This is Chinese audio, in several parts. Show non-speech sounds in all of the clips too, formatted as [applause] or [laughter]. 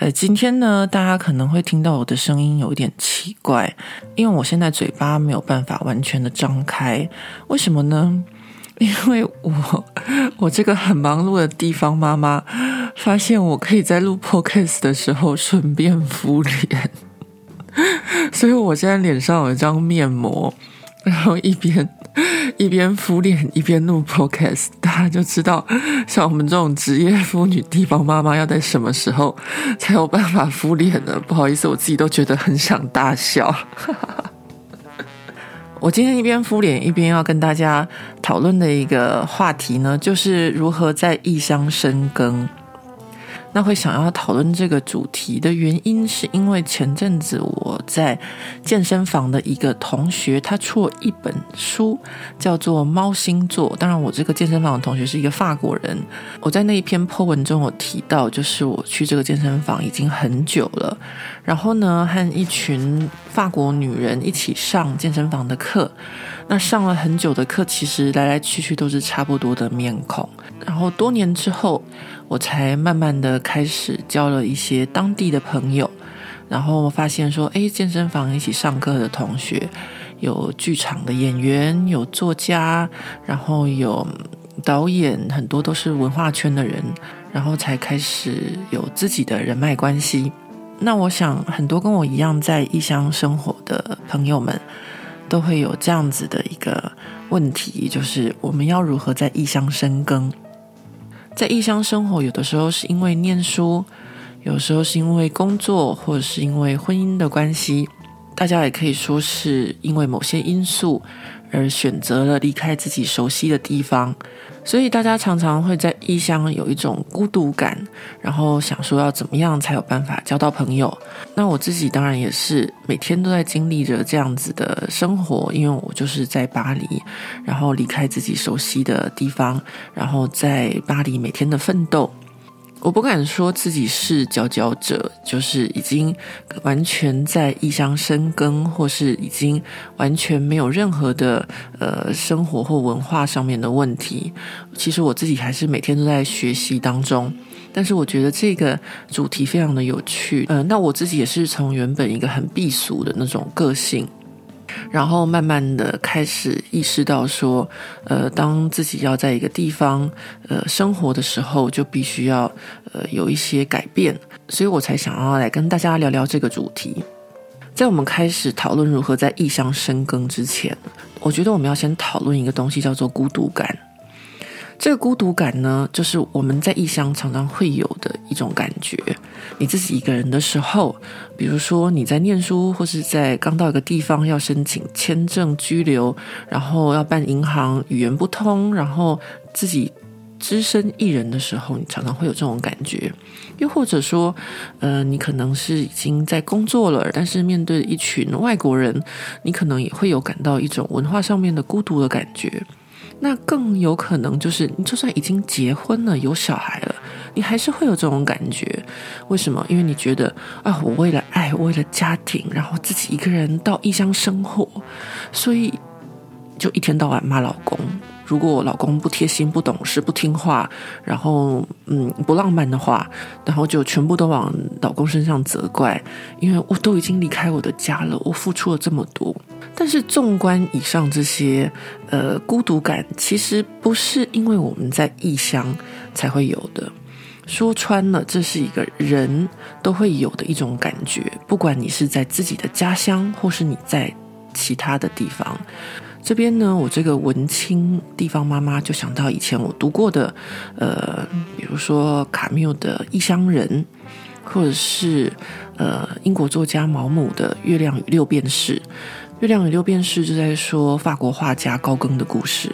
呃，今天呢，大家可能会听到我的声音有点奇怪，因为我现在嘴巴没有办法完全的张开。为什么呢？[laughs] 因为我 [laughs] 我这个很忙碌的地方妈妈，发现我可以在录 podcast 的时候顺便敷脸，所以我现在脸上有一张面膜，然后一边。一边敷脸一边录 podcast，大家就知道，像我们这种职业妇女、地方妈妈，要在什么时候才有办法敷脸呢？不好意思，我自己都觉得很想大笑。[laughs] 我今天一边敷脸一边要跟大家讨论的一个话题呢，就是如何在异乡深耕。那会想要讨论这个主题的原因，是因为前阵子我在健身房的一个同学，他出了一本书，叫做《猫星座》。当然，我这个健身房的同学是一个法国人。我在那一篇 po 文中有提到，就是我去这个健身房已经很久了，然后呢，和一群法国女人一起上健身房的课。那上了很久的课，其实来来去去都是差不多的面孔。然后多年之后，我才慢慢的开始交了一些当地的朋友，然后我发现说，诶，健身房一起上课的同学，有剧场的演员，有作家，然后有导演，很多都是文化圈的人，然后才开始有自己的人脉关系。那我想，很多跟我一样在异乡生活的朋友们，都会有这样子的一个问题，就是我们要如何在异乡深耕？在异乡生活，有的时候是因为念书，有时候是因为工作，或者是因为婚姻的关系。大家也可以说是因为某些因素而选择了离开自己熟悉的地方。所以大家常常会在异乡有一种孤独感，然后想说要怎么样才有办法交到朋友。那我自己当然也是每天都在经历着这样子的生活，因为我就是在巴黎，然后离开自己熟悉的地方，然后在巴黎每天的奋斗。我不敢说自己是佼佼者，就是已经完全在异乡深耕，或是已经完全没有任何的呃生活或文化上面的问题。其实我自己还是每天都在学习当中。但是我觉得这个主题非常的有趣。嗯、那我自己也是从原本一个很避俗的那种个性。然后慢慢的开始意识到说，呃，当自己要在一个地方呃生活的时候，就必须要呃有一些改变，所以我才想要来跟大家聊聊这个主题。在我们开始讨论如何在异乡深耕之前，我觉得我们要先讨论一个东西，叫做孤独感。这个孤独感呢，就是我们在异乡常常会有的一种感觉。你自己一个人的时候，比如说你在念书，或是在刚到一个地方要申请签证居留，然后要办银行，语言不通，然后自己只身一人的时候，你常常会有这种感觉。又或者说，呃，你可能是已经在工作了，但是面对一群外国人，你可能也会有感到一种文化上面的孤独的感觉。那更有可能就是，你就算已经结婚了，有小孩了，你还是会有这种感觉。为什么？因为你觉得啊，我为了爱，为了家庭，然后自己一个人到异乡生活，所以就一天到晚骂老公。如果我老公不贴心、不懂事、不听话，然后嗯不浪漫的话，然后就全部都往老公身上责怪，因为我都已经离开我的家了，我付出了这么多。但是纵观以上这些，呃，孤独感其实不是因为我们在异乡才会有的。说穿了，这是一个人都会有的一种感觉，不管你是在自己的家乡，或是你在其他的地方。这边呢，我这个文青地方妈妈就想到以前我读过的，呃，比如说卡缪的《异乡人》，或者是呃英国作家毛姆的《月亮与六便士》。《月亮与六便士》就在说法国画家高更的故事。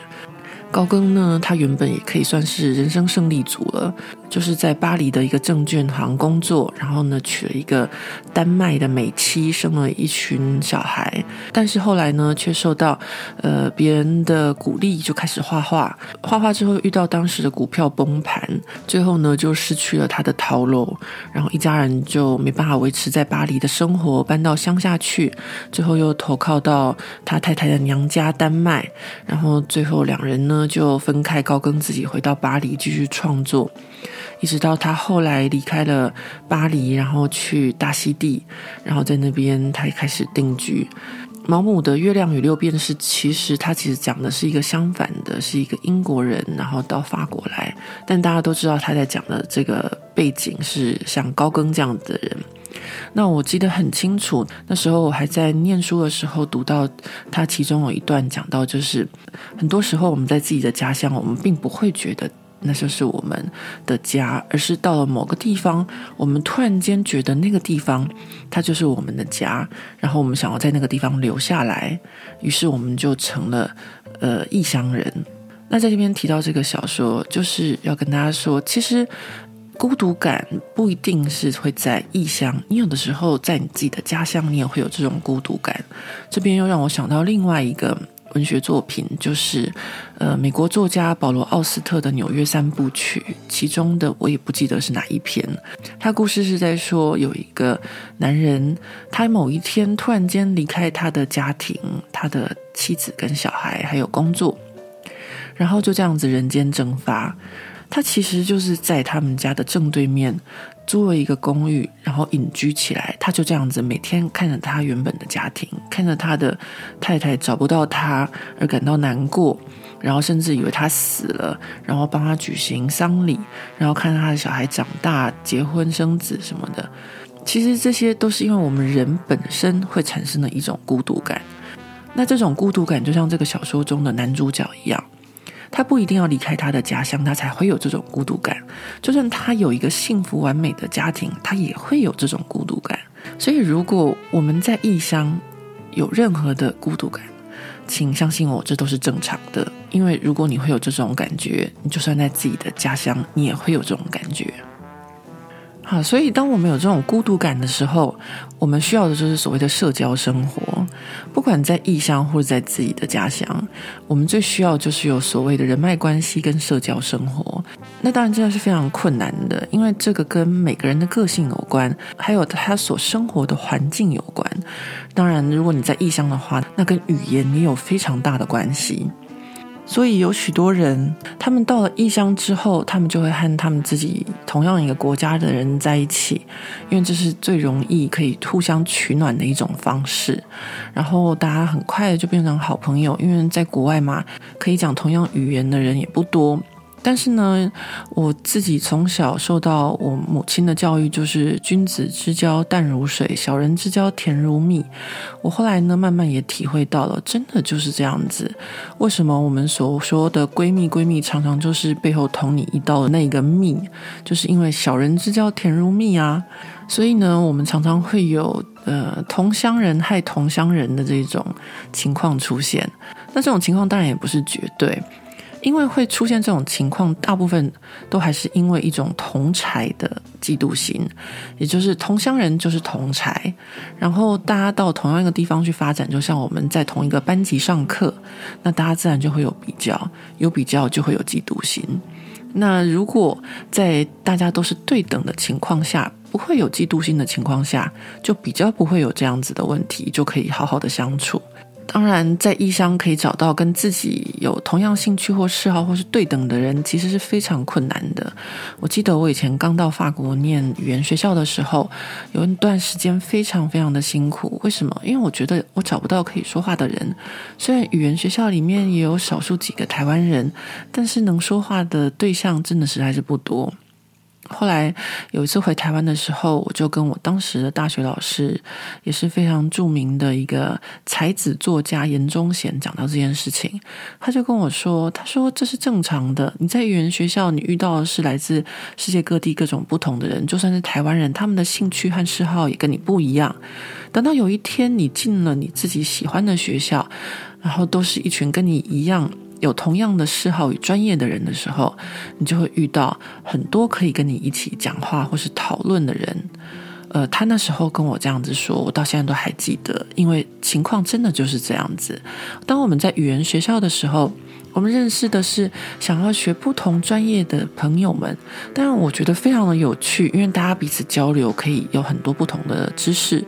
高更呢，他原本也可以算是人生胜利组了，就是在巴黎的一个证券行工作，然后呢娶了一个丹麦的美妻，生了一群小孩。但是后来呢，却受到呃别人的鼓励，就开始画画。画画之后遇到当时的股票崩盘，最后呢就失去了他的逃楼，然后一家人就没办法维持在巴黎的生活，搬到乡下去，最后又投靠到他太太的娘家丹麦，然后最后两人呢就分开，高更自己回到巴黎继续创作，一直到他后来离开了巴黎，然后去大溪地，然后在那边他也开始定居。毛姆的《月亮与六便士》其实他其实讲的是一个相反的，是一个英国人，然后到法国来，但大家都知道他在讲的这个背景是像高更这样的人。那我记得很清楚，那时候我还在念书的时候，读到他其中有一段讲到，就是很多时候我们在自己的家乡，我们并不会觉得那就是我们的家，而是到了某个地方，我们突然间觉得那个地方它就是我们的家，然后我们想要在那个地方留下来，于是我们就成了呃异乡人。那在这边提到这个小说，就是要跟大家说，其实。孤独感不一定是会在异乡，你有的时候在你自己的家乡，你也会有这种孤独感。这边又让我想到另外一个文学作品，就是呃，美国作家保罗·奥斯特的《纽约三部曲》，其中的我也不记得是哪一篇。他故事是在说有一个男人，他某一天突然间离开他的家庭，他的妻子跟小孩，还有工作，然后就这样子人间蒸发。他其实就是在他们家的正对面租了一个公寓，然后隐居起来。他就这样子每天看着他原本的家庭，看着他的太太找不到他而感到难过，然后甚至以为他死了，然后帮他举行丧礼，然后看着他的小孩长大、结婚、生子什么的。其实这些都是因为我们人本身会产生的一种孤独感。那这种孤独感就像这个小说中的男主角一样。他不一定要离开他的家乡，他才会有这种孤独感。就算他有一个幸福完美的家庭，他也会有这种孤独感。所以，如果我们在异乡有任何的孤独感，请相信我，这都是正常的。因为如果你会有这种感觉，你就算在自己的家乡，你也会有这种感觉。好，所以当我们有这种孤独感的时候，我们需要的就是所谓的社交生活。不管在异乡或者在自己的家乡，我们最需要就是有所谓的人脉关系跟社交生活。那当然真的是非常困难的，因为这个跟每个人的个性有关，还有他所生活的环境有关。当然，如果你在异乡的话，那跟语言也有非常大的关系。所以有许多人，他们到了异乡之后，他们就会和他们自己同样一个国家的人在一起，因为这是最容易可以互相取暖的一种方式。然后大家很快就变成好朋友，因为在国外嘛，可以讲同样语言的人也不多。但是呢，我自己从小受到我母亲的教育，就是君子之交淡如水，小人之交甜如蜜。我后来呢，慢慢也体会到了，真的就是这样子。为什么我们所说的闺蜜，闺蜜常常就是背后捅你一刀的那个蜜，就是因为小人之交甜如蜜啊。所以呢，我们常常会有呃同乡人害同乡人的这种情况出现。那这种情况当然也不是绝对。因为会出现这种情况，大部分都还是因为一种同才的嫉妒心，也就是同乡人就是同才，然后大家到同样一个地方去发展，就像我们在同一个班级上课，那大家自然就会有比较，有比较就会有嫉妒心。那如果在大家都是对等的情况下，不会有嫉妒心的情况下，就比较不会有这样子的问题，就可以好好的相处。当然，在异乡可以找到跟自己有同样兴趣或嗜好或是对等的人，其实是非常困难的。我记得我以前刚到法国念语言学校的时候，有一段时间非常非常的辛苦。为什么？因为我觉得我找不到可以说话的人。虽然语言学校里面也有少数几个台湾人，但是能说话的对象真的实在是不多。后来有一次回台湾的时候，我就跟我当时的大学老师，也是非常著名的一个才子作家严忠贤讲到这件事情，他就跟我说：“他说这是正常的，你在语言学校，你遇到的是来自世界各地各种不同的人，就算是台湾人，他们的兴趣和嗜好也跟你不一样。等到有一天你进了你自己喜欢的学校，然后都是一群跟你一样。”有同样的嗜好与专业的人的时候，你就会遇到很多可以跟你一起讲话或是讨论的人。呃，他那时候跟我这样子说，我到现在都还记得，因为情况真的就是这样子。当我们在语言学校的时候，我们认识的是想要学不同专业的朋友们，但我觉得非常的有趣，因为大家彼此交流可以有很多不同的知识。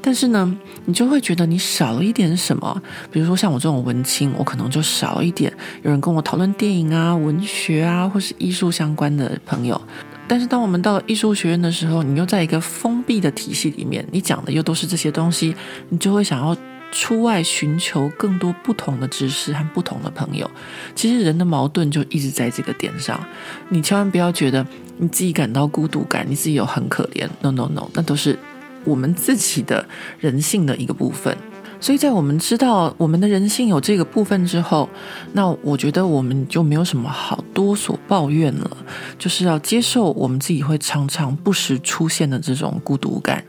但是呢，你就会觉得你少了一点什么，比如说像我这种文青，我可能就少了一点有人跟我讨论电影啊、文学啊，或是艺术相关的朋友。但是当我们到了艺术学院的时候，你又在一个封闭的体系里面，你讲的又都是这些东西，你就会想要。出外寻求更多不同的知识和不同的朋友，其实人的矛盾就一直在这个点上。你千万不要觉得你自己感到孤独感，你自己有很可怜。No No No，那都是我们自己的人性的一个部分。所以在我们知道我们的人性有这个部分之后，那我觉得我们就没有什么好多所抱怨了，就是要接受我们自己会常常不时出现的这种孤独感。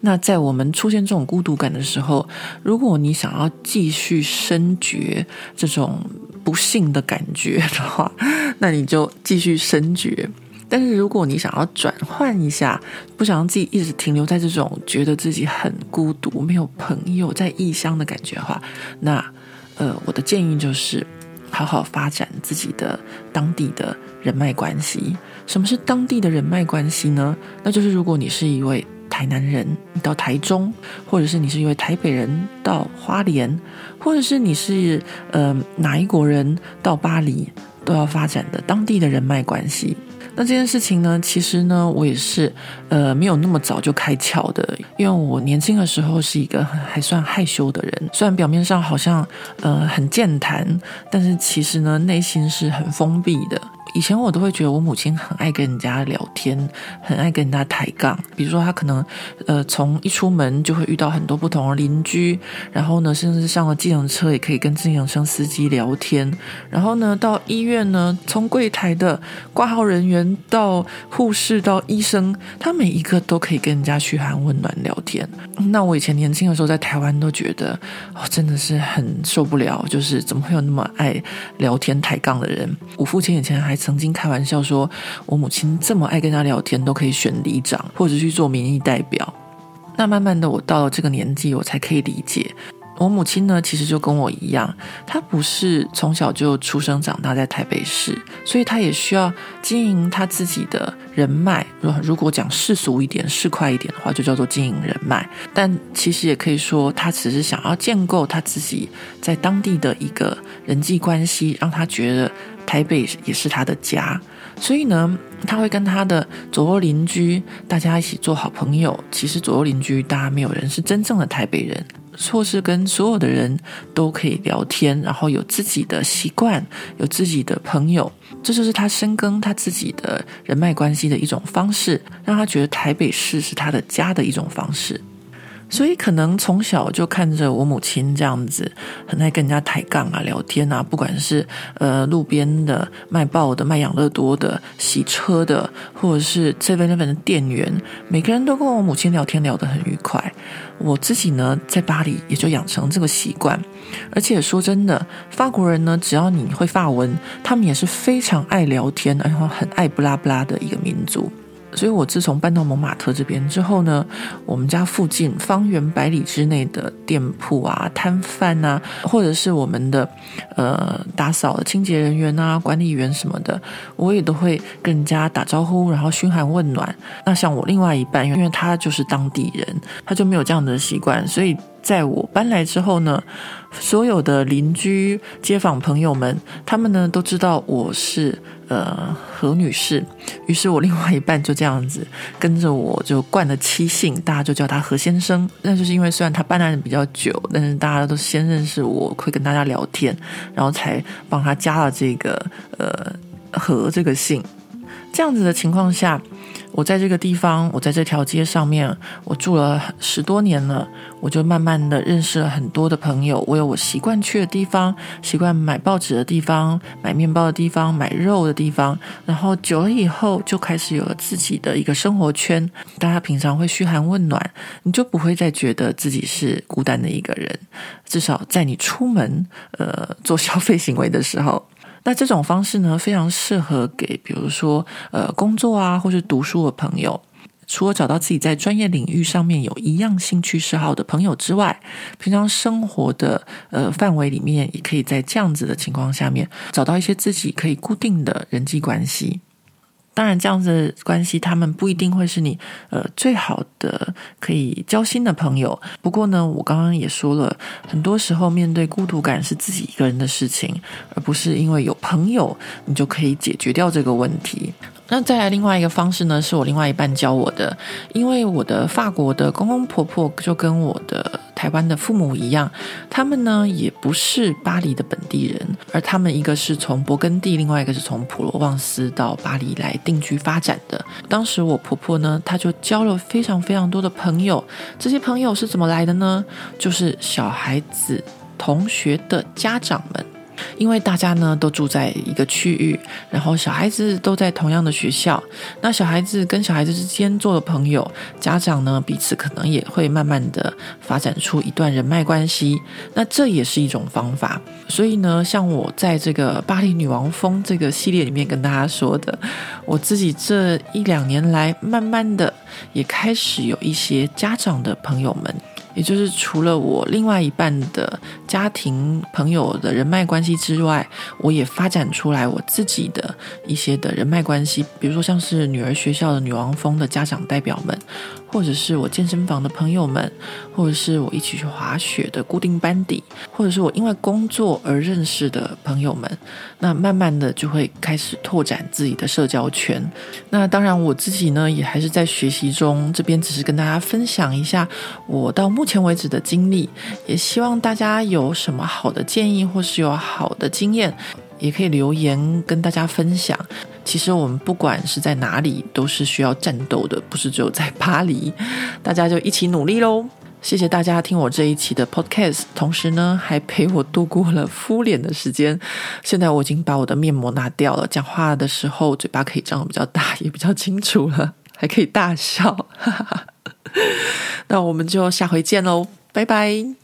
那在我们出现这种孤独感的时候，如果你想要继续深觉这种不幸的感觉的话，[laughs] 那你就继续深觉。但是如果你想要转换一下，不想让自己一直停留在这种觉得自己很孤独、没有朋友、在异乡的感觉的话，那呃，我的建议就是好好发展自己的当地的人脉关系。什么是当地的人脉关系呢？那就是如果你是一位台南人，你到台中，或者是你是一位台北人到花莲，或者是你是呃哪一国人到巴黎，都要发展的当地的人脉关系。那这件事情呢，其实呢，我也是，呃，没有那么早就开窍的，因为我年轻的时候是一个还算害羞的人，虽然表面上好像，呃，很健谈，但是其实呢，内心是很封闭的。以前我都会觉得我母亲很爱跟人家聊天，很爱跟人家抬杠。比如说，她可能呃从一出门就会遇到很多不同的邻居，然后呢，甚至上了计程车也可以跟计程车司机聊天。然后呢，到医院呢，从柜台的挂号人员到护士到医生，他每一个都可以跟人家嘘寒问暖聊天。那我以前年轻的时候在台湾都觉得哦，真的是很受不了，就是怎么会有那么爱聊天抬杠的人？我父亲以前还。曾经开玩笑说，我母亲这么爱跟他聊天，都可以选里长或者去做民意代表。那慢慢的，我到了这个年纪，我才可以理解。我母亲呢，其实就跟我一样，她不是从小就出生长大在台北市，所以她也需要经营她自己的人脉。如果讲世俗一点、市侩一点的话，就叫做经营人脉。但其实也可以说，她只是想要建构她自己在当地的一个人际关系，让她觉得台北也是他的家。所以呢，他会跟他的左右邻居大家一起做好朋友。其实左右邻居大家没有人是真正的台北人。或是跟所有的人都可以聊天，然后有自己的习惯，有自己的朋友，这就是他深耕他自己的人脉关系的一种方式，让他觉得台北市是他的家的一种方式。所以可能从小就看着我母亲这样子，很爱跟人家抬杠啊、聊天啊，不管是呃路边的卖报的、卖养乐多的、洗车的，或者是7-11的店员，每个人都跟我母亲聊天聊得很愉快。我自己呢，在巴黎也就养成这个习惯，而且说真的，法国人呢，只要你会法文，他们也是非常爱聊天，然后很爱不拉不拉的一个民族。所以我自从搬到蒙马特这边之后呢，我们家附近方圆百里之内的店铺啊、摊贩啊，或者是我们的呃打扫的清洁人员啊、管理员什么的，我也都会跟人家打招呼，然后嘘寒问暖。那像我另外一半，因为他就是当地人，他就没有这样的习惯，所以。在我搬来之后呢，所有的邻居、街坊朋友们，他们呢都知道我是呃何女士，于是我另外一半就这样子跟着我就惯了妻姓，大家就叫他何先生。那就是因为虽然他办案比较久，但是大家都先认识我，会跟大家聊天，然后才帮他加了这个呃何这个姓。这样子的情况下。我在这个地方，我在这条街上面，我住了十多年了，我就慢慢的认识了很多的朋友。我有我习惯去的地方，习惯买报纸的地方，买面包的地方，买肉的地方。然后久了以后，就开始有了自己的一个生活圈。大家平常会嘘寒问暖，你就不会再觉得自己是孤单的一个人。至少在你出门，呃，做消费行为的时候。那这种方式呢，非常适合给比如说呃工作啊，或是读书的朋友。除了找到自己在专业领域上面有一样兴趣嗜好的朋友之外，平常生活的呃范围里面，也可以在这样子的情况下面找到一些自己可以固定的人际关系。当然，这样子的关系，他们不一定会是你呃最好的可以交心的朋友。不过呢，我刚刚也说了，很多时候面对孤独感是自己一个人的事情，而不是因为有朋友你就可以解决掉这个问题。那再来另外一个方式呢，是我另外一半教我的，因为我的法国的公公婆婆就跟我的台湾的父母一样，他们呢也不是巴黎的本地人，而他们一个是从勃艮第，另外一个是从普罗旺斯到巴黎来定居发展的。当时我婆婆呢，她就交了非常非常多的朋友，这些朋友是怎么来的呢？就是小孩子同学的家长们。因为大家呢都住在一个区域，然后小孩子都在同样的学校，那小孩子跟小孩子之间做了朋友，家长呢彼此可能也会慢慢的发展出一段人脉关系，那这也是一种方法。所以呢，像我在这个巴黎女王风这个系列里面跟大家说的，我自己这一两年来，慢慢的也开始有一些家长的朋友们。也就是除了我另外一半的家庭朋友的人脉关系之外，我也发展出来我自己的一些的人脉关系，比如说像是女儿学校的女王峰的家长代表们。或者是我健身房的朋友们，或者是我一起去滑雪的固定班底，或者是我因为工作而认识的朋友们，那慢慢的就会开始拓展自己的社交圈。那当然我自己呢，也还是在学习中，这边只是跟大家分享一下我到目前为止的经历，也希望大家有什么好的建议，或是有好的经验。也可以留言跟大家分享。其实我们不管是在哪里，都是需要战斗的，不是只有在巴黎。大家就一起努力喽！谢谢大家听我这一期的 podcast，同时呢还陪我度过了敷脸的时间。现在我已经把我的面膜拿掉了，讲话的时候嘴巴可以张得比较大，也比较清楚了，[laughs] 还可以大笑。[laughs] 那我们就下回见喽，拜拜。